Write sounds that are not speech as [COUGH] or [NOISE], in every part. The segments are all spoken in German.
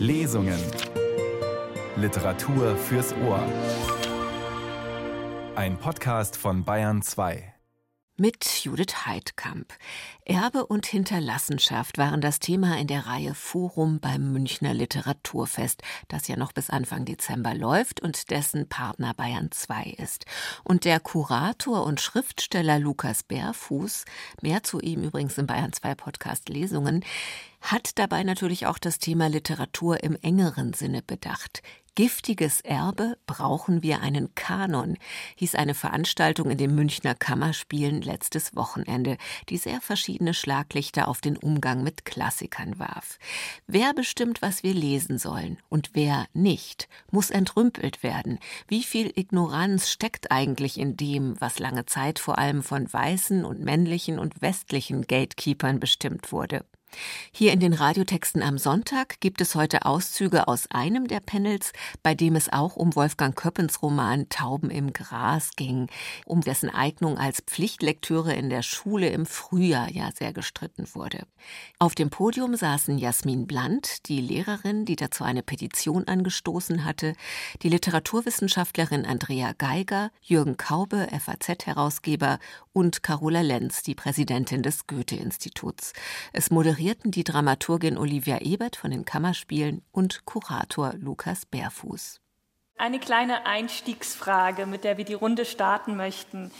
Lesungen. Literatur fürs Ohr. Ein Podcast von Bayern 2 mit Judith Heidkamp. Erbe und Hinterlassenschaft waren das Thema in der Reihe Forum beim Münchner Literaturfest, das ja noch bis Anfang Dezember läuft und dessen Partner Bayern 2 ist. Und der Kurator und Schriftsteller Lukas Bärfuß, mehr zu ihm übrigens im Bayern 2 Podcast Lesungen, hat dabei natürlich auch das Thema Literatur im engeren Sinne bedacht. Giftiges Erbe brauchen wir einen Kanon, hieß eine Veranstaltung in den Münchner Kammerspielen letztes Wochenende, die sehr verschiedene Schlaglichter auf den Umgang mit Klassikern warf. Wer bestimmt, was wir lesen sollen und wer nicht, muss entrümpelt werden. Wie viel Ignoranz steckt eigentlich in dem, was lange Zeit vor allem von weißen und männlichen und westlichen Gatekeepern bestimmt wurde? Hier in den Radiotexten am Sonntag gibt es heute Auszüge aus einem der Panels, bei dem es auch um Wolfgang Köppens Roman Tauben im Gras ging, um dessen Eignung als Pflichtlektüre in der Schule im Frühjahr ja sehr gestritten wurde. Auf dem Podium saßen Jasmin Blandt, die Lehrerin, die dazu eine Petition angestoßen hatte, die Literaturwissenschaftlerin Andrea Geiger, Jürgen Kaube, FAZ-Herausgeber und Carola Lenz, die Präsidentin des Goethe-Instituts. Es moderierte moderierten die Dramaturgin Olivia Ebert von den Kammerspielen und Kurator Lukas Bärfuß. Eine kleine Einstiegsfrage, mit der wir die Runde starten möchten.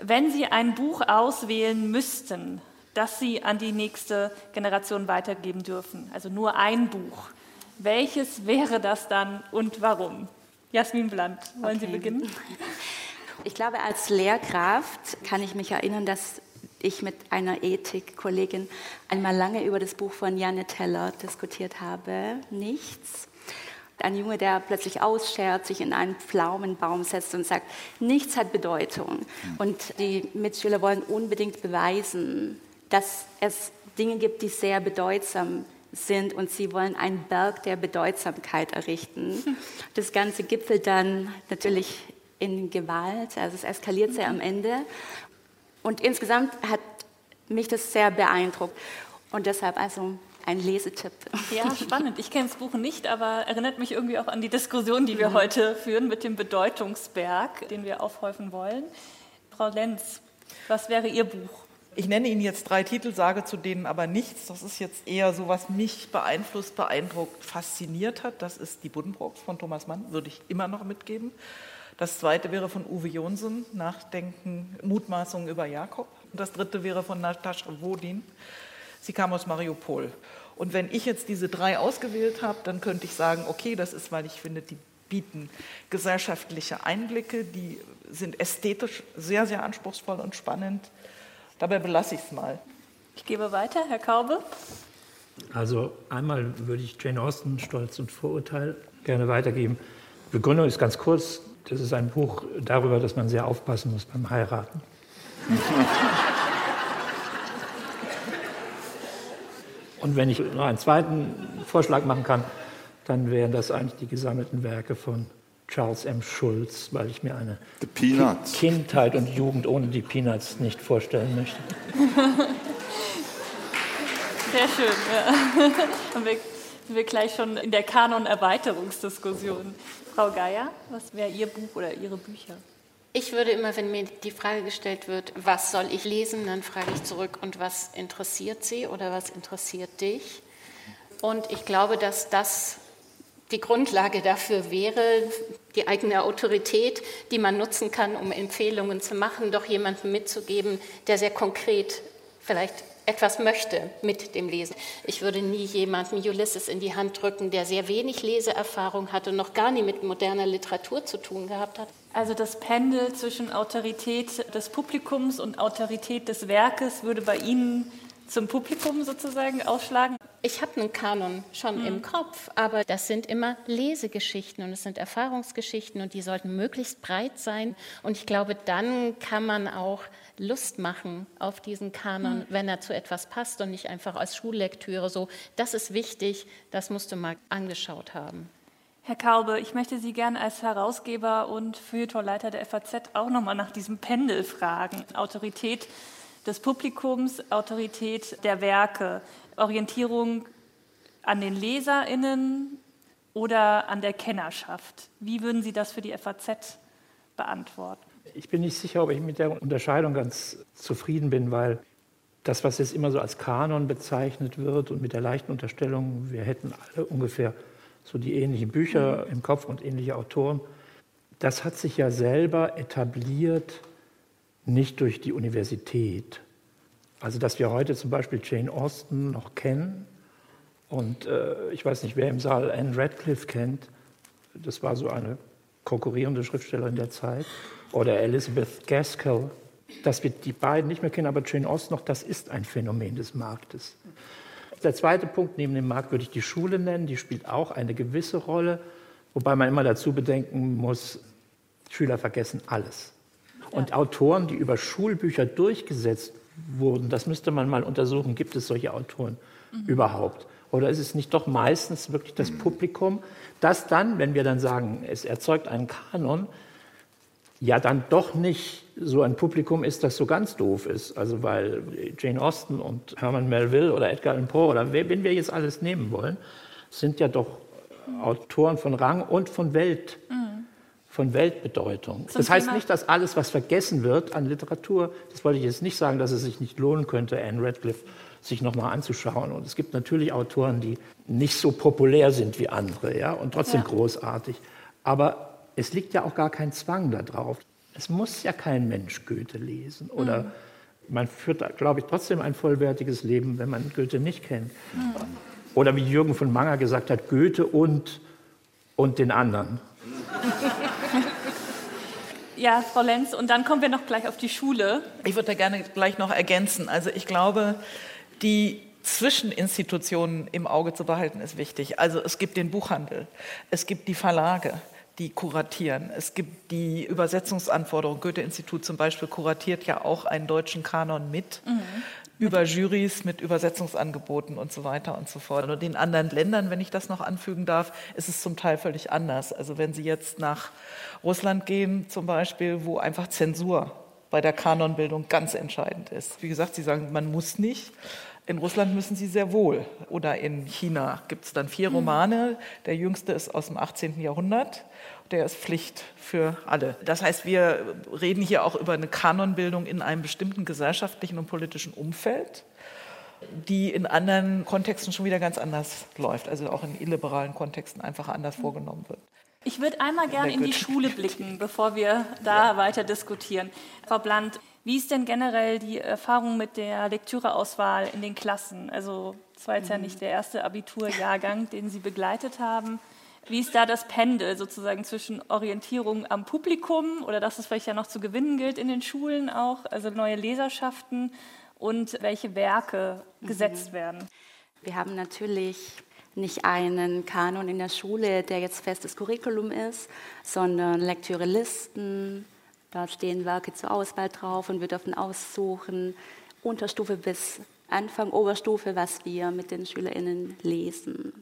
Wenn Sie ein Buch auswählen müssten, das Sie an die nächste Generation weitergeben dürfen, also nur ein Buch, welches wäre das dann und warum? Jasmin Bland, wollen okay. Sie beginnen? [LAUGHS] Ich glaube, als Lehrkraft kann ich mich erinnern, dass ich mit einer Ethikkollegin einmal lange über das Buch von Janne Teller diskutiert habe. Nichts. Ein Junge, der plötzlich ausschert, sich in einen Pflaumenbaum setzt und sagt, nichts hat Bedeutung. Und die Mitschüler wollen unbedingt beweisen, dass es Dinge gibt, die sehr bedeutsam sind und sie wollen einen Berg der Bedeutsamkeit errichten. [LAUGHS] Das Ganze gipfelt dann natürlich in Gewalt, also es eskaliert sehr am Ende und insgesamt hat mich das sehr beeindruckt. Und deshalb also ein Lesetipp. Ja, spannend. Ich kenne das Buch nicht, aber erinnert mich irgendwie auch an die Diskussion, die wir mhm. heute führen mit dem Bedeutungsberg, den wir aufhäufen wollen. Frau Lenz, was wäre Ihr Buch? Ich nenne Ihnen jetzt drei Titel, sage zu denen aber nichts. Das ist jetzt eher so, was mich beeinflusst, beeindruckt, fasziniert hat. Das ist Die Buddenbrooks von Thomas Mann, würde ich immer noch mitgeben. Das zweite wäre von Uwe Jonsen, Nachdenken, Mutmaßungen über Jakob. Und das dritte wäre von Natascha Wodin. Sie kam aus Mariupol. Und wenn ich jetzt diese drei ausgewählt habe, dann könnte ich sagen, okay, das ist, weil ich finde, die bieten gesellschaftliche Einblicke, die sind ästhetisch sehr, sehr anspruchsvoll und spannend. Dabei belasse ich es mal. Ich gebe weiter, Herr Kaube. Also einmal würde ich Jane Austen Stolz und Vorurteil gerne weitergeben. Begründung ist ganz kurz. Das ist ein Buch darüber, dass man sehr aufpassen muss beim Heiraten. Und wenn ich noch einen zweiten Vorschlag machen kann, dann wären das eigentlich die gesammelten Werke von Charles M. Schulz, weil ich mir eine Kindheit und Jugend ohne die Peanuts nicht vorstellen möchte. [LAUGHS] Sehr schön, ja. Sind wir gleich schon in der Kanon-Erweiterungsdiskussion. Frau Geier, was wäre Ihr Buch oder Ihre Bücher? Ich würde immer, wenn mir die Frage gestellt wird, was soll ich lesen, dann frage ich zurück, und was interessiert Sie oder was interessiert dich? Und ich glaube, dass das die Grundlage dafür wäre, die eigene Autorität, die man nutzen kann, um Empfehlungen zu machen, doch jemandem mitzugeben, der sehr konkret vielleicht etwas möchte mit dem Lesen. Ich würde nie jemandem Ulysses in die Hand drücken, der sehr wenig Leseerfahrung hat und noch gar nie mit moderner Literatur zu tun gehabt hat. Also das Pendel zwischen Autorität des Publikums und Autorität des Werkes würde bei Ihnen zum Publikum sozusagen ausschlagen? Ich habe einen Kanon schon mhm. im Kopf, aber das sind immer Lesegeschichten und es sind Erfahrungsgeschichten und die sollten möglichst breit sein. Und ich glaube, dann kann man auch Lust machen auf diesen Kanon, mhm. wenn er zu etwas passt und nicht einfach als Schullektüre so. Das ist wichtig, das musst du mal angeschaut haben. Herr Kaube, ich möchte Sie gerne als Herausgeber und Feuilletonleiter der FAZ auch nochmal nach diesem Pendel fragen. Autorität des Publikums, Autorität der Werke, Orientierung an den LeserInnen oder an der Kennerschaft? Wie würden Sie das für die FAZ beantworten? Ich bin nicht sicher, ob ich mit der Unterscheidung ganz zufrieden bin, weil das, was jetzt immer so als Kanon bezeichnet wird und mit der leichten Unterstellung, wir hätten alle ungefähr so die ähnlichen Bücher im Kopf und ähnliche Autoren, das hat sich ja selber etabliert, nicht durch die Universität. Also, dass wir heute zum Beispiel Jane Austen noch kennen und äh, ich weiß nicht, wer im Saal Anne Radcliffe kennt, das war so eine konkurrierende Schriftstellerin der Zeit, oder Elizabeth Gaskell, dass wir die beiden nicht mehr kennen, aber Jane Austen noch, das ist ein Phänomen des Marktes. Der zweite Punkt neben dem Markt würde ich die Schule nennen, die spielt auch eine gewisse Rolle, wobei man immer dazu bedenken muss, Schüler vergessen alles. Und ja. Autoren, die über Schulbücher durchgesetzt wurden, das müsste man mal untersuchen, gibt es solche Autoren mhm. überhaupt? Oder ist es nicht doch meistens wirklich das mhm. Publikum, das dann, wenn wir dann sagen, es erzeugt einen Kanon, ja dann doch nicht so ein Publikum ist, das so ganz doof ist. Also weil Jane Austen und Herman Melville oder Edgar Allan Poe oder wen wir jetzt alles nehmen wollen, sind ja doch Autoren von Rang und von Welt. Mhm. Von Weltbedeutung. Zum das heißt Thema nicht, dass alles, was vergessen wird an Literatur, das wollte ich jetzt nicht sagen, dass es sich nicht lohnen könnte, Anne Radcliffe sich nochmal anzuschauen. Und es gibt natürlich Autoren, die nicht so populär sind wie andere, ja, und trotzdem ja. großartig. Aber es liegt ja auch gar kein Zwang darauf. Es muss ja kein Mensch Goethe lesen. Oder mhm. man führt, glaube ich, trotzdem ein vollwertiges Leben, wenn man Goethe nicht kennt. Mhm. Oder wie Jürgen von Manger gesagt hat, Goethe und, und den anderen. [LAUGHS] Ja, Frau Lenz, und dann kommen wir noch gleich auf die Schule. Ich würde da gerne gleich noch ergänzen. Also ich glaube, die Zwischeninstitutionen im Auge zu behalten, ist wichtig. Also es gibt den Buchhandel, es gibt die Verlage, die kuratieren. Es gibt die Übersetzungsanforderungen. Goethe-Institut zum Beispiel kuratiert ja auch einen deutschen Kanon mit. Mhm. Über Jurys mit Übersetzungsangeboten und so weiter und so fort. Und in anderen Ländern, wenn ich das noch anfügen darf, ist es zum Teil völlig anders. Also wenn Sie jetzt nach Russland gehen, zum Beispiel, wo einfach Zensur bei der Kanonbildung ganz entscheidend ist. Wie gesagt, Sie sagen, man muss nicht. In Russland müssen sie sehr wohl. Oder in China gibt es dann vier Romane. Der jüngste ist aus dem 18. Jahrhundert. Der ist Pflicht für alle. Das heißt, wir reden hier auch über eine Kanonbildung in einem bestimmten gesellschaftlichen und politischen Umfeld, die in anderen Kontexten schon wieder ganz anders läuft. Also auch in illiberalen Kontexten einfach anders vorgenommen wird. Ich würde einmal gerne in die Schule blicken, bevor wir da ja. weiter diskutieren. Frau Bland, wie ist denn generell die Erfahrung mit der Lektüreauswahl in den Klassen? Also, das war jetzt ja mhm. nicht der erste Abiturjahrgang, den Sie begleitet haben. Wie ist da das Pendel sozusagen zwischen Orientierung am Publikum oder dass es vielleicht ja noch zu gewinnen gilt in den Schulen auch, also neue Leserschaften und welche Werke mhm. gesetzt werden? Wir haben natürlich nicht einen Kanon in der Schule, der jetzt festes Curriculum ist, sondern Lektürelisten, da stehen Werke zur Auswahl drauf und wir dürfen aussuchen, Unterstufe bis Anfang Oberstufe, was wir mit den SchülerInnen lesen.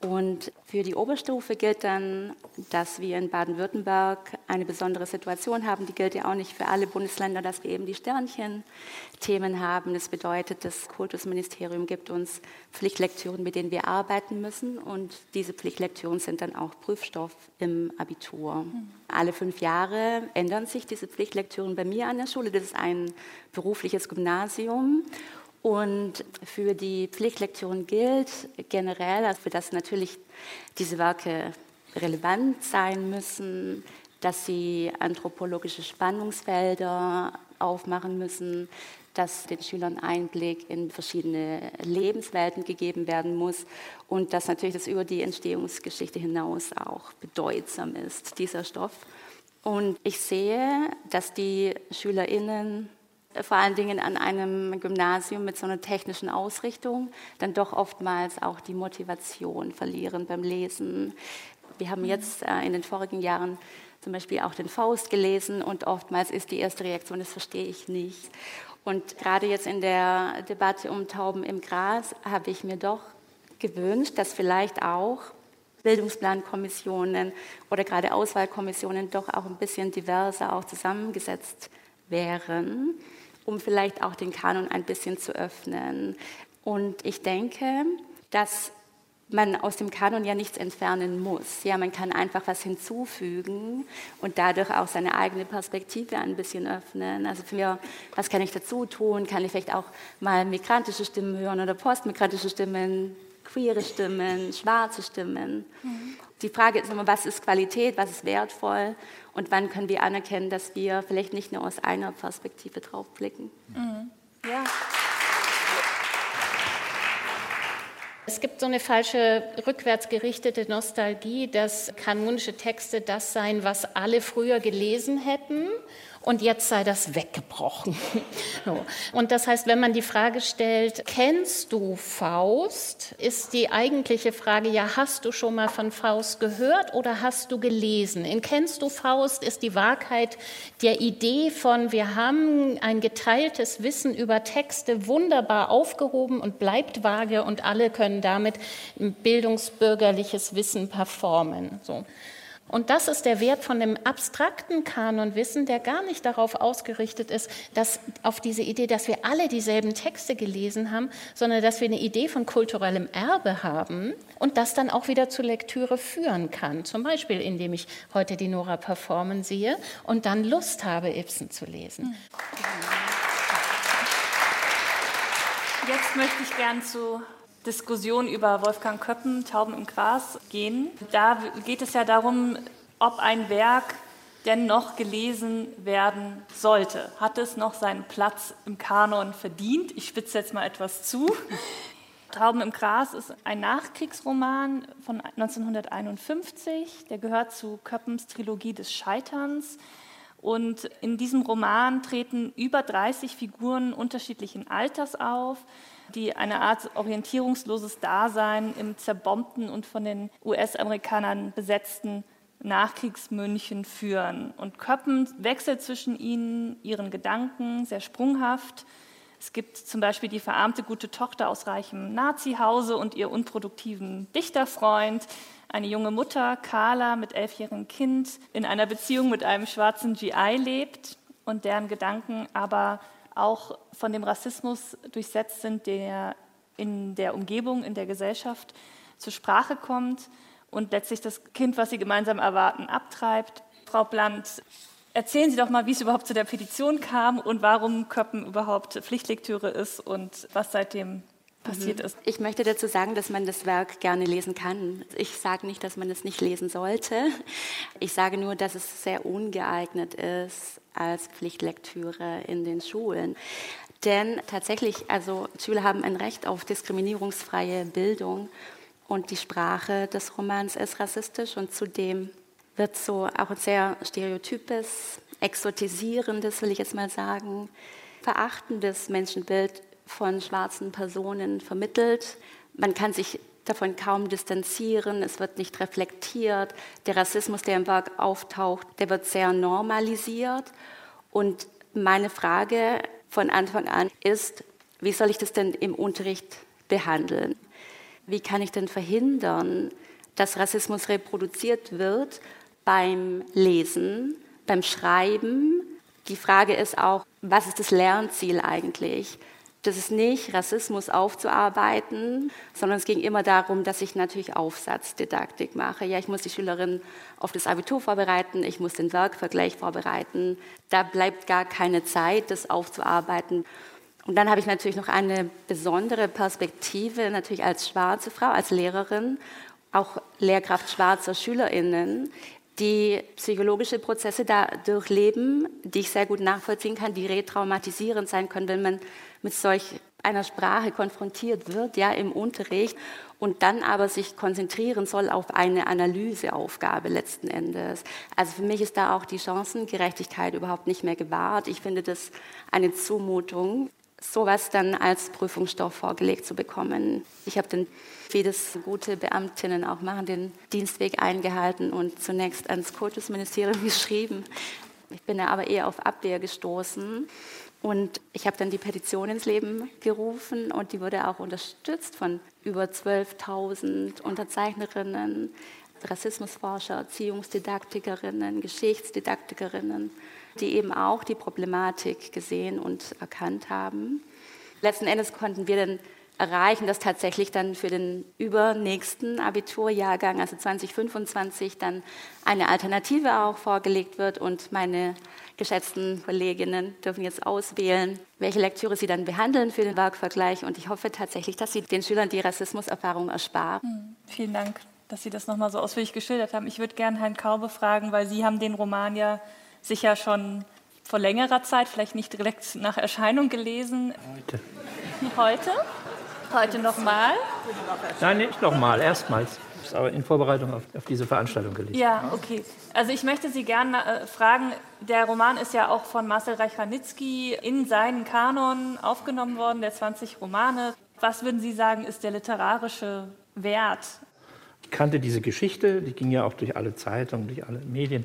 Und für die Oberstufe gilt dann, dass wir in Baden-Württemberg eine besondere Situation haben. Die gilt ja auch nicht für alle Bundesländer, dass wir eben die Sternchen-Themen haben. Das bedeutet, das Kultusministerium gibt uns Pflichtlektüren, mit denen wir arbeiten müssen. Und diese Pflichtlektüren sind dann auch Prüfstoff im Abitur. Alle fünf Jahre ändern sich diese Pflichtlektüren bei mir an der Schule. Das ist ein berufliches Gymnasium. Und für die Pflichtlektüren gilt generell, also dass natürlich diese Werke relevant sein müssen, dass sie anthropologische Spannungsfelder aufmachen müssen, dass den Schülern Einblick in verschiedene Lebenswelten gegeben werden muss und dass natürlich das über die Entstehungsgeschichte hinaus auch bedeutsam ist, dieser Stoff. Und ich sehe, dass die SchülerInnen vor allen Dingen an einem Gymnasium mit so einer technischen Ausrichtung dann doch oftmals auch die Motivation verlieren beim Lesen. Wir haben jetzt äh, in den vorigen Jahren zum Beispiel auch den Faust gelesen und oftmals ist die erste Reaktion, das verstehe ich nicht. Und gerade jetzt in der Debatte um Tauben im Gras habe ich mir doch gewünscht, dass vielleicht auch Bildungsplankommissionen oder gerade Auswahlkommissionen doch auch ein bisschen diverser auch zusammengesetzt wären um vielleicht auch den Kanon ein bisschen zu öffnen. Und ich denke, dass man aus dem Kanon ja nichts entfernen muss. Ja, man kann einfach was hinzufügen und dadurch auch seine eigene Perspektive ein bisschen öffnen. Also für mich, was kann ich dazu tun? Kann ich vielleicht auch mal migrantische Stimmen hören oder postmigrantische Stimmen, queere Stimmen, schwarze Stimmen? Mhm. Die Frage ist immer, was ist Qualität, was ist wertvoll und wann können wir anerkennen, dass wir vielleicht nicht nur aus einer Perspektive drauf blicken. Mhm. Ja. Es gibt so eine falsche rückwärts gerichtete Nostalgie, dass kanonische Texte das seien, was alle früher gelesen hätten und jetzt sei das weggebrochen. [LAUGHS] So. Und das heißt, wenn man die Frage stellt, kennst du Faust, ist die eigentliche Frage, ja, hast du schon mal von Faust gehört oder hast du gelesen? In Kennst du Faust ist die Wahrheit der Idee von, wir haben ein geteiltes Wissen über Texte wunderbar aufgehoben und bleibt vage und alle können damit bildungsbürgerliches Wissen performen. So. Und das ist der Wert von dem abstrakten Kanonwissen, der gar nicht darauf ausgerichtet ist, dass auf diese Idee, dass wir alle dieselben Texte gelesen haben, sondern dass wir eine Idee von kulturellem Erbe haben und das dann auch wieder zur Lektüre führen kann. Zum Beispiel, indem ich heute die Nora performen sehe und dann Lust habe, Ibsen zu lesen. Jetzt möchte ich gern zu Diskussion über Wolfgang Köppen, Tauben im Gras, gehen. Da geht es ja darum, ob ein Werk denn noch gelesen werden sollte. Hat es noch seinen Platz im Kanon verdient? Ich spitze jetzt mal etwas zu. [LAUGHS] Tauben im Gras ist ein Nachkriegsroman von 1951. Der gehört zu Köppens Trilogie des Scheiterns. Und in diesem Roman treten über 30 Figuren unterschiedlichen Alters auf die eine Art orientierungsloses Dasein im zerbombten und von den US-Amerikanern besetzten Nachkriegsmünchen führen. Und Köppen wechselt zwischen ihnen, ihren Gedanken, sehr sprunghaft. Es gibt zum Beispiel die verarmte gute Tochter aus reichem Nazihause und ihr unproduktiven Dichterfreund, eine junge Mutter, Carla, mit elfjährigem Kind, in einer Beziehung mit einem schwarzen GI lebt und deren Gedanken aber auch von dem Rassismus durchsetzt sind, der in der Umgebung, in der Gesellschaft zur Sprache kommt und letztlich das Kind, was sie gemeinsam erwarten, abtreibt. Frau Bland, erzählen Sie doch mal, wie es überhaupt zu der Petition kam und warum Köppen überhaupt Pflichtlektüre ist und was seitdem passiert mhm. ist. Ich möchte dazu sagen, dass man das Werk gerne lesen kann. Ich sage nicht, dass man es nicht lesen sollte. Ich sage nur, dass es sehr ungeeignet ist als Pflichtlektüre in den Schulen. Denn tatsächlich, also Schüler haben ein Recht auf diskriminierungsfreie Bildung und die Sprache des Romans ist rassistisch und zudem wird so auch ein sehr stereotypes, exotisierendes, will ich jetzt mal sagen, verachtendes Menschenbild von schwarzen Personen vermittelt. Man kann sich davon kaum distanzieren, es wird nicht reflektiert. Der Rassismus, der im Werk auftaucht, der wird sehr normalisiert. Und meine Frage von Anfang an ist, wie soll ich das denn im Unterricht behandeln? Wie kann ich denn verhindern, dass Rassismus reproduziert wird beim Lesen, beim Schreiben? Die Frage ist auch, was ist das Lernziel eigentlich? Das ist nicht, Rassismus aufzuarbeiten, sondern es ging immer darum, dass ich natürlich Aufsatzdidaktik mache. Ja, ich muss die Schülerin auf das Abitur vorbereiten, ich muss den Werkvergleich vorbereiten. Da bleibt gar keine Zeit, das aufzuarbeiten. Und dann habe ich natürlich noch eine besondere Perspektive, natürlich als schwarze Frau, als Lehrerin, auch Lehrkraft schwarzer SchülerInnen, die psychologische Prozesse da durchleben, die ich sehr gut nachvollziehen kann, die retraumatisierend sein können, wenn man mit solch einer Sprache konfrontiert wird, ja, im Unterricht und dann aber sich konzentrieren soll auf eine Analyseaufgabe letzten Endes. Also für mich ist da auch die Chancengerechtigkeit überhaupt nicht mehr gewahrt. Ich finde das eine Zumutung, sowas dann als Prüfungsstoff vorgelegt zu bekommen. Ich habe dann, wie das gute Beamtinnen auch machen, den Dienstweg eingehalten und zunächst ans Kultusministerium [LAUGHS] geschrieben. Ich bin da aber eher auf Abwehr gestoßen und ich habe dann die Petition ins Leben gerufen und die wurde auch unterstützt von über 12.000 Unterzeichnerinnen, Rassismusforscher, Erziehungsdidaktikerinnen, Geschichtsdidaktikerinnen, die eben auch die Problematik gesehen und erkannt haben. Letzten Endes konnten wir dann erreichen, dass tatsächlich dann für den übernächsten Abiturjahrgang, also 2025, dann eine Alternative auch vorgelegt wird und meine geschätzten Kolleginnen dürfen jetzt auswählen, welche Lektüre sie dann behandeln für den Werkvergleich und ich hoffe tatsächlich, dass sie den Schülern die Rassismuserfahrung ersparen. Hm, vielen Dank, dass Sie das nochmal so ausführlich geschildert haben. Ich würde gerne Herrn Kaube fragen, weil Sie haben den Roman ja sicher schon vor längerer Zeit, vielleicht nicht direkt nach Erscheinung gelesen. Heute. Heute? Heute nochmal? Nein, nicht nochmal, erstmals. Ich habe aber in Vorbereitung auf, auf, diese Veranstaltung gelesen. Ja, okay. Also ich möchte Sie gerne äh, fragen, der Roman ist ja auch von Marcel Reich-Ranitzky in seinen Kanon aufgenommen worden, der 20 Romane. Was würden Sie sagen, ist der literarische Wert? Ich kannte diese Geschichte, die ging ja auch durch alle Zeitungen, durch alle Medien.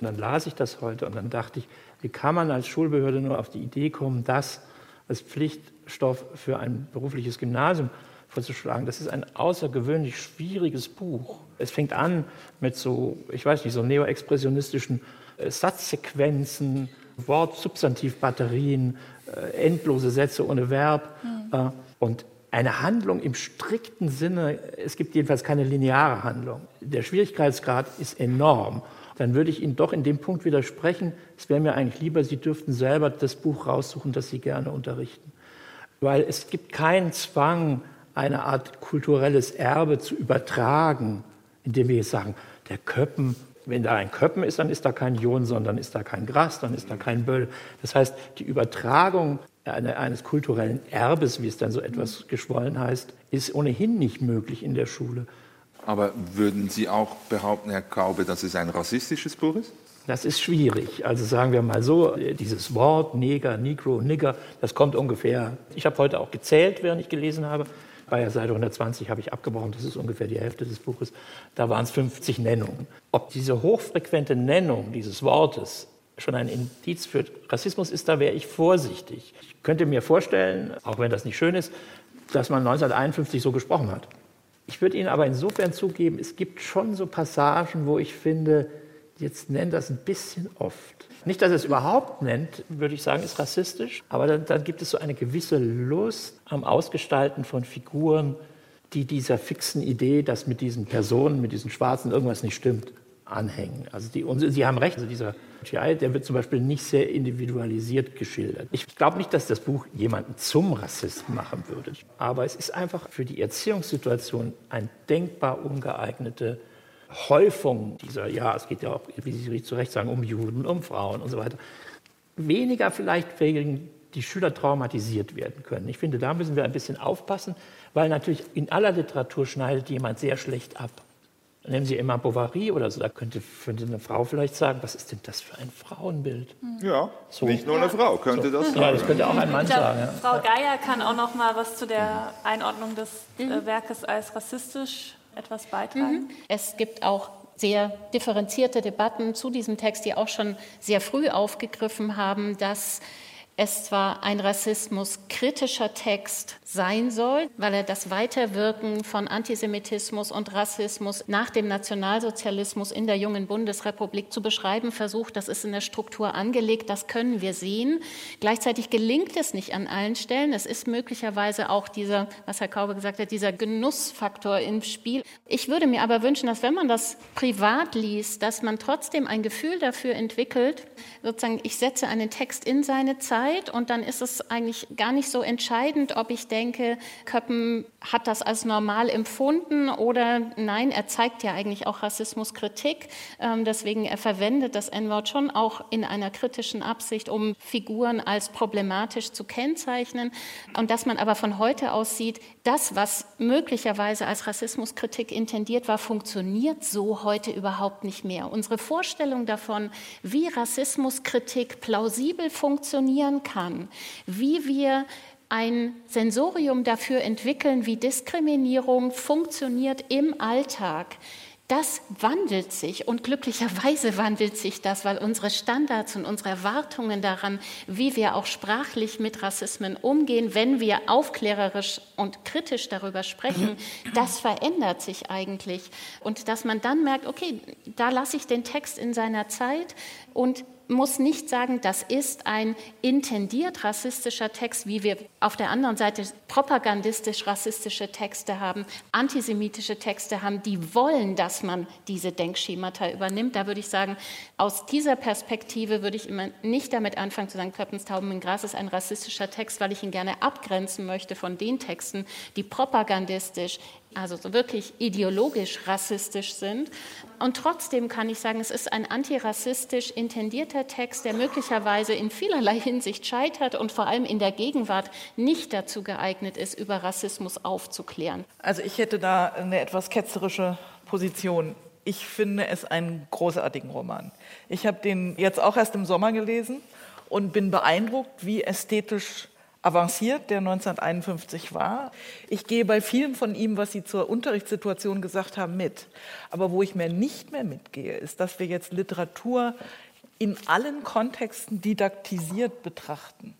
Und dann las ich das heute und dann dachte ich, wie kann man als Schulbehörde nur auf die Idee kommen, das als Pflichtstoff für ein berufliches Gymnasium vorzuschlagen. Das ist ein außergewöhnlich schwieriges Buch. Es fängt an mit so, ich weiß nicht, so neoexpressionistischen äh, Satzsequenzen, Wort-Substantiv-Batterien, äh, endlose Sätze ohne Verb. Mhm. und eine Handlung im strikten Sinne, es gibt jedenfalls keine lineare Handlung. Der Schwierigkeitsgrad ist enorm. Dann würde ich Ihnen doch in dem Punkt widersprechen, es wäre mir eigentlich lieber, Sie dürften selber das Buch raussuchen, das Sie gerne unterrichten. Weil es gibt keinen Zwang, eine Art kulturelles Erbe zu übertragen, indem wir jetzt sagen, der Köppen, wenn da ein Köppen ist, dann ist da kein Jonson, dann ist da kein Gras, dann ist da kein Böll. Das heißt, die Übertragung eines kulturellen Erbes, wie es dann so etwas geschwollen heißt, ist ohnehin nicht möglich in der Schule. Aber würden Sie auch behaupten, Herr Kaube, dass es ein rassistisches Buch ist? Das ist schwierig. Also sagen wir mal so, dieses Wort Neger, Negro, Nigger, das kommt ungefähr. Ich habe heute auch gezählt, während ich gelesen habe. Bei der Seite 120 habe ich abgebrochen, das ist ungefähr die Hälfte des Buches. Da waren es 50 Nennungen. Ob diese hochfrequente Nennung dieses Wortes schon ein Indiz für Rassismus ist, da wäre ich vorsichtig. Ich könnte mir vorstellen, auch wenn das nicht schön ist, dass man 1951 so gesprochen hat. Ich würde Ihnen aber insofern zugeben, es gibt schon so Passagen, wo ich finde, jetzt nennt das ein bisschen oft. Nicht, dass er es überhaupt nennt, würde ich sagen, ist rassistisch, aber dann, dann gibt es so eine gewisse Lust am Ausgestalten von Figuren, die dieser fixen Idee, dass mit diesen Personen, mit diesen Schwarzen irgendwas nicht stimmt, anhängen. Also die, und Sie haben recht, also dieser GI, der wird zum Beispiel nicht sehr individualisiert geschildert. Ich glaube nicht, dass das Buch jemanden zum Rassisten machen würde, aber es ist einfach für die Erziehungssituation eine denkbar ungeeignete Häufung dieser, ja, es geht ja auch, wie Sie zu Recht sagen, um Juden, um Frauen und so weiter. Weniger vielleicht wegen die Schüler traumatisiert werden können. Ich finde, da müssen wir ein bisschen aufpassen, weil natürlich in aller Literatur schneidet jemand sehr schlecht ab. Nehmen Sie Emma Bovary oder so, da könnte, könnte eine Frau vielleicht sagen, was ist denn das für ein Frauenbild? Ja, so. nicht nur eine Frau könnte so. das sagen. Ja, das könnte auch ein Mann glaub, sagen. Ja. Frau Geier kann auch noch mal was zu der Einordnung des mhm. Äh, Werkes als rassistisch etwas beitragen? Mhm. Es gibt auch sehr differenzierte Debatten zu diesem Text, die auch schon sehr früh aufgegriffen haben, dass es zwar ein rassismuskritischer Text sein soll, weil er das Weiterwirken von Antisemitismus und Rassismus nach dem Nationalsozialismus in der jungen Bundesrepublik zu beschreiben versucht. Das ist in der Struktur angelegt, das können wir sehen. Gleichzeitig gelingt es nicht an allen Stellen. Es ist möglicherweise auch dieser, was Herr Kaube gesagt hat, dieser Genussfaktor im Spiel. Ich würde mir aber wünschen, dass wenn man das privat liest, dass man trotzdem ein Gefühl dafür entwickelt, sozusagen, ich setze einen Text in seine Zeit, Zeit und dann ist es eigentlich gar nicht so entscheidend, ob ich denke, Köppen hat das als normal empfunden oder nein, er zeigt ja eigentlich auch Rassismuskritik. Ähm, deswegen er verwendet das N-Wort schon auch in einer kritischen Absicht, um Figuren als problematisch zu kennzeichnen. Und dass man aber von heute aus sieht, das, was möglicherweise als Rassismuskritik intendiert war, funktioniert so heute überhaupt nicht mehr. Unsere Vorstellung davon, wie Rassismuskritik plausibel funktionieren kann, wie wir ein Sensorium dafür entwickeln, wie Diskriminierung funktioniert im Alltag, das wandelt sich und glücklicherweise [LAUGHS] wandelt sich das, weil unsere Standards und unsere Erwartungen daran, wie wir auch sprachlich mit Rassismen umgehen, wenn wir aufklärerisch und kritisch darüber sprechen, [CLEARS THROAT] das verändert sich eigentlich. Und dass man dann merkt, okay, da lasse ich den Text in seiner Zeit und muss nicht sagen, das ist ein intendiert rassistischer Text, wie wir auf der anderen Seite propagandistisch rassistische Texte haben, antisemitische Texte haben, die wollen, dass man diese Denkschemata übernimmt. Da würde ich sagen, aus dieser Perspektive würde ich immer nicht damit anfangen zu sagen, Köppenstauben in Gras ist ein rassistischer Text, weil ich ihn gerne abgrenzen möchte von den Texten, die propagandistisch also so wirklich ideologisch rassistisch sind. Und trotzdem kann ich sagen, es ist ein antirassistisch intendierter Text, der möglicherweise in vielerlei Hinsicht scheitert und vor allem in der Gegenwart nicht dazu geeignet ist, über Rassismus aufzuklären. Also ich hätte da eine etwas ketzerische Position. Ich finde es einen großartigen Roman. Ich habe den jetzt auch erst im Sommer gelesen und bin beeindruckt, wie ästhetisch avanciert, der 1951 war. Ich gehe bei vielen von ihm, was Sie zur Unterrichtssituation gesagt haben, mit. Aber wo ich mir nicht mehr mitgehe, ist, dass wir jetzt Literatur in allen Kontexten didaktisiert betrachten.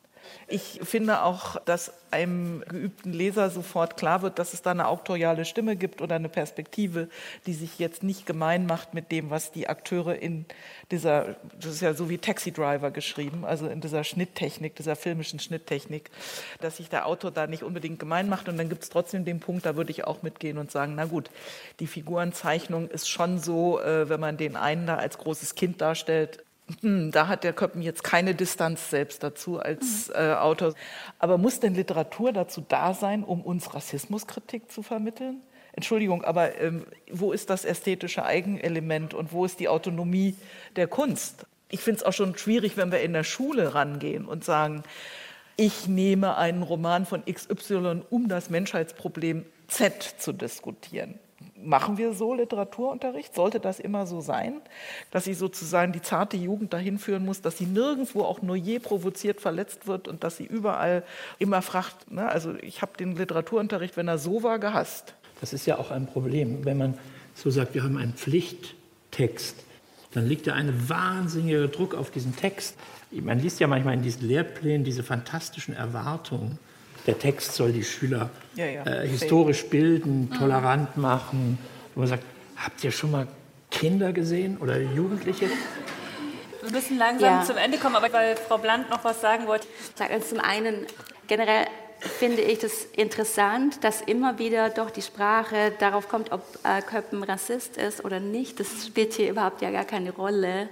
Ich finde auch, dass einem geübten Leser sofort klar wird, dass es da eine auktoriale Stimme gibt oder eine Perspektive, die sich jetzt nicht gemein macht mit dem, was die Akteure in dieser, das ist ja so wie Taxi Driver geschrieben, also in dieser Schnitttechnik, dieser filmischen Schnitttechnik, dass sich der Autor da nicht unbedingt gemein macht. Und dann gibt es trotzdem den Punkt, da würde ich auch mitgehen und sagen, na gut, die Figurenzeichnung ist schon so, äh, wenn man den einen da als großes Kind darstellt, hm, da hat der Köppen jetzt keine Distanz selbst dazu als mhm. äh, Autor. Aber muss denn Literatur dazu da sein, um uns Rassismuskritik zu vermitteln? Entschuldigung, aber ähm, wo ist das ästhetische Eigenelement und wo ist die Autonomie der Kunst? Ich finde es auch schon schwierig, wenn wir in der Schule rangehen und sagen, ich nehme einen Roman von XY, um das Menschheitsproblem Z zu diskutieren. Machen wir so Literaturunterricht? Sollte das immer so sein, dass sie sozusagen die zarte Jugend dahin führen muss, dass sie nirgendwo auch nur je provoziert verletzt wird und dass sie überall immer fragt? Ne? Also ich habe den Literaturunterricht, wenn er so war, gehasst. Das ist ja auch ein Problem, wenn man so sagt, wir haben einen Pflichttext, dann liegt ja ein wahnsinniger Druck auf diesen Text. Man liest ja manchmal in diesen Lehrplänen diese fantastischen Erwartungen der Text soll die Schüler ja, ja. Äh, historisch bilden, mhm. tolerant machen. Wo man sagt, habt ihr schon mal Kinder gesehen oder Jugendliche? Wir müssen langsam ja. zum Ende kommen, aber weil Frau Bland noch was sagen wollte. Also zum einen generell finde ich das interessant, dass immer wieder doch die Sprache darauf kommt, ob äh, Köppen Rassist ist oder nicht. Das spielt hier überhaupt ja gar keine Rolle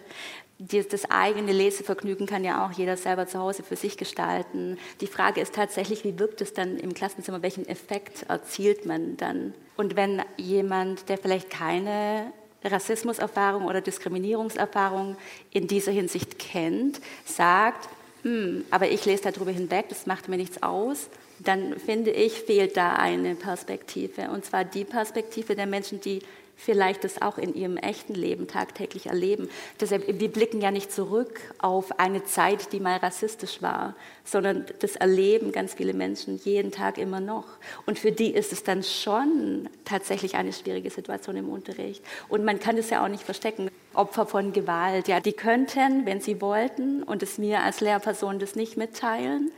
das eigene Lesevergnügen kann ja auch jeder selber zu Hause für sich gestalten. Die Frage ist tatsächlich, wie wirkt es dann im Klassenzimmer? Welchen Effekt erzielt man dann? Und wenn jemand, der vielleicht keine Rassismuserfahrung oder Diskriminierungserfahrung in dieser Hinsicht kennt, sagt, hm, aber ich lese darüber hinweg, das macht mir nichts aus, dann finde ich, fehlt da eine Perspektive. Und zwar die Perspektive der Menschen, die vielleicht das auch in ihrem echten Leben tagtäglich erleben. Deshalb, wir blicken ja nicht zurück auf eine Zeit, die mal rassistisch war, sondern das erleben ganz viele Menschen jeden Tag immer noch. Und für die ist es dann schon tatsächlich eine schwierige Situation im Unterricht. Und man kann es ja auch nicht verstecken. Opfer von Gewalt, ja, die könnten, wenn sie wollten und es mir als Lehrperson das nicht mitteilen,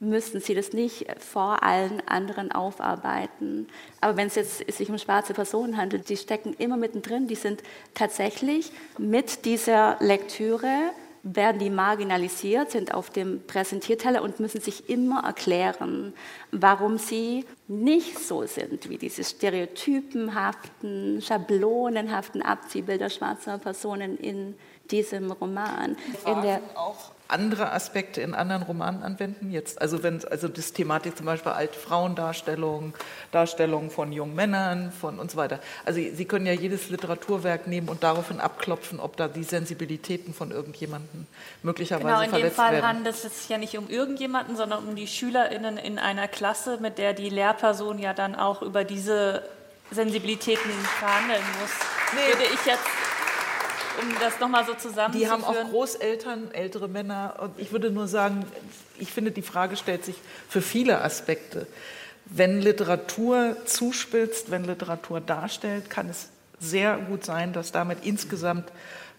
müssten sie das nicht vor allen anderen aufarbeiten. Aber wenn es jetzt sich um schwarze Personen handelt, die stecken immer mittendrin, die sind tatsächlich mit dieser Lektüre werden die marginalisiert, sind auf dem Präsentierteller und müssen sich immer erklären, warum sie nicht so sind wie diese stereotypenhaften, schablonenhaften Abziehbilder schwarzer Personen in diesem Roman. In der auch andere Aspekte in anderen Romanen anwenden jetzt? Also wenn also das Thematik zum Beispiel alte Frauendarstellung, Darstellung von jungen Männern, von und so weiter. Also Sie können ja jedes Literaturwerk nehmen und daraufhin abklopfen, ob da die Sensibilitäten von irgendjemandem möglicherweise genau, in verletzt dem Fall werden. handelt es sich ja nicht um irgendjemanden, sondern um die SchülerInnen in einer Klasse, mit der die Lehrperson ja dann auch über diese Sensibilitäten verhandeln muss. Nee. Würde ich jetzt um das nochmal so zusammenzuführen. Die haben auch Großeltern, ältere Männer. Und ich würde nur sagen, ich finde, die Frage stellt sich für viele Aspekte. Wenn Literatur zuspitzt, wenn Literatur darstellt, kann es sehr gut sein, dass damit insgesamt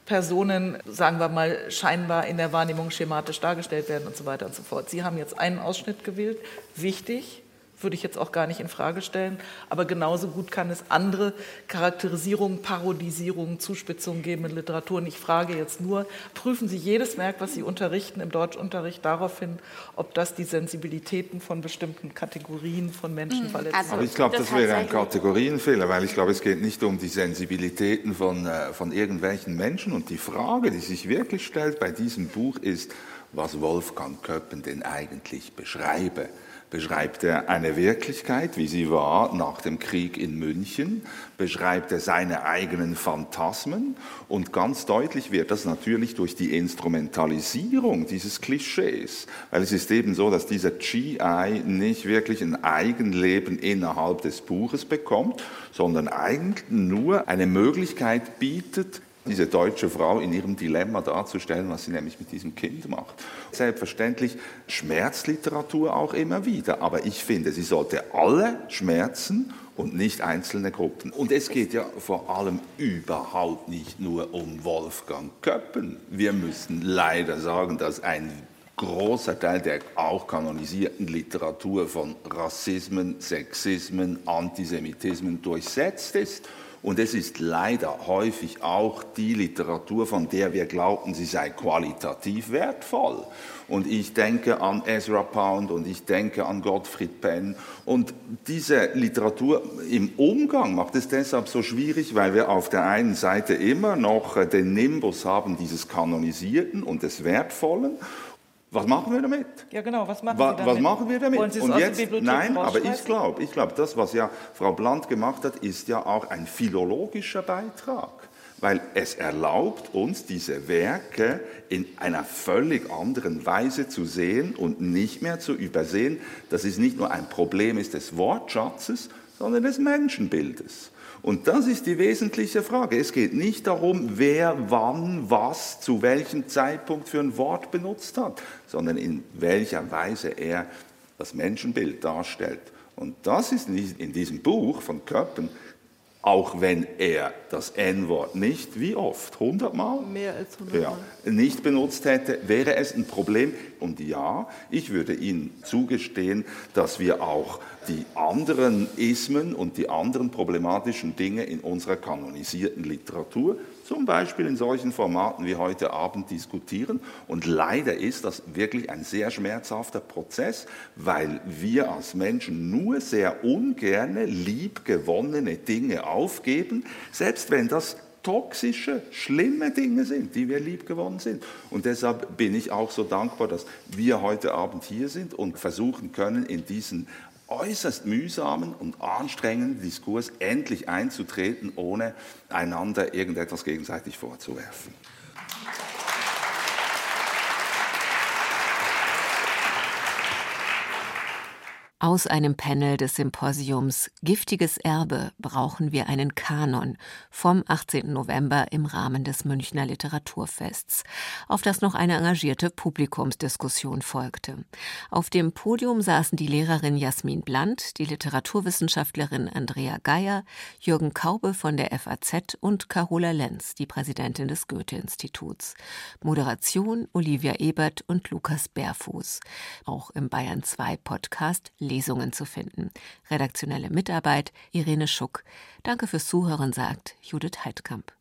Personen, sagen wir mal, scheinbar in der Wahrnehmung schematisch dargestellt werden und so weiter und so fort. Sie haben jetzt einen Ausschnitt gewählt. Wichtig, würde ich jetzt auch gar nicht in Frage stellen. Aber genauso gut kann es andere Charakterisierungen, Parodisierungen, Zuspitzungen geben in Literatur. Und ich frage jetzt nur, prüfen Sie jedes Werk, was Sie unterrichten im Deutschunterricht, darauf hin, ob das die Sensibilitäten von bestimmten Kategorien von Menschen mhm. verletzt. Also, Aber ich glaube, das, das wäre ein Kategorienfehler, weil ich glaube, es geht nicht um die Sensibilitäten von, äh, von irgendwelchen Menschen. Und die Frage, die sich wirklich stellt bei diesem Buch ist, was Wolfgang Köppen denn eigentlich beschreibe beschreibt er eine Wirklichkeit, wie sie war nach dem Krieg in München, beschreibt er seine eigenen Phantasmen und ganz deutlich wird das natürlich durch die Instrumentalisierung dieses Klischees, weil es ist eben so, dass dieser GI nicht wirklich ein Eigenleben innerhalb des Buches bekommt, sondern eigentlich nur eine Möglichkeit bietet, diese deutsche Frau in ihrem Dilemma darzustellen, was sie nämlich mit diesem Kind macht. Selbstverständlich Schmerzliteratur auch immer wieder, aber ich finde, sie sollte alle Schmerzen und nicht einzelne Gruppen. Und es geht ja vor allem überhaupt nicht nur um Wolfgang Köppen. Wir müssen leider sagen, dass ein großer Teil der auch kanonisierten Literatur von Rassismen, Sexismen, Antisemitismen durchsetzt ist. Und es ist leider häufig auch die Literatur, von der wir glaubten, sie sei qualitativ wertvoll. Und ich denke an Ezra Pound und ich denke an Gottfried Penn. Und diese Literatur im Umgang macht es deshalb so schwierig, weil wir auf der einen Seite immer noch den Nimbus haben dieses Kanonisierten und des Wertvollen was machen wir damit? Ja, genau, was machen, was, damit? was machen wir damit? Es Und jetzt, nein, aber ich glaube, ich glaube, das, was ja Frau Blandt gemacht hat, ist ja auch ein philologischer Beitrag, weil es erlaubt uns, diese Werke in einer völlig anderen Weise zu sehen und nicht mehr zu übersehen, dass es nicht nur ein Problem ist des Wortschatzes, sondern des Menschenbildes. Und das ist die wesentliche Frage. Es geht nicht darum, wer wann was zu welchem Zeitpunkt für ein Wort benutzt hat, sondern in welcher Weise er das Menschenbild darstellt. Und das ist in diesem Buch von Köppen auch wenn er das N-Wort nicht, wie oft, 100 Mal? Mehr als 100 Mal. Ja, nicht benutzt hätte, wäre es ein Problem. Und ja, ich würde Ihnen zugestehen, dass wir auch die anderen Ismen und die anderen problematischen Dinge in unserer kanonisierten Literatur zum Beispiel in solchen Formaten wie heute Abend diskutieren. Und leider ist das wirklich ein sehr schmerzhafter Prozess, weil wir als Menschen nur sehr ungerne liebgewonnene Dinge aufgeben, selbst wenn das toxische, schlimme Dinge sind, die wir liebgewonnen sind. Und deshalb bin ich auch so dankbar, dass wir heute Abend hier sind und versuchen können, in diesen äußerst mühsamen und anstrengenden Diskurs endlich einzutreten, ohne einander irgendetwas gegenseitig vorzuwerfen. Aus einem Panel des Symposiums Giftiges Erbe brauchen wir einen Kanon vom 18. November im Rahmen des Münchner Literaturfests, auf das noch eine engagierte Publikumsdiskussion folgte. Auf dem Podium saßen die Lehrerin Jasmin Blandt, die Literaturwissenschaftlerin Andrea Geier, Jürgen Kaube von der FAZ und Carola Lenz, die Präsidentin des Goethe-Instituts. Moderation Olivia Ebert und Lukas Bärfuß. Auch im Bayern 2 Podcast Lesungen zu finden. Redaktionelle Mitarbeit Irene Schuck. Danke fürs Zuhören, sagt Judith Heidkamp.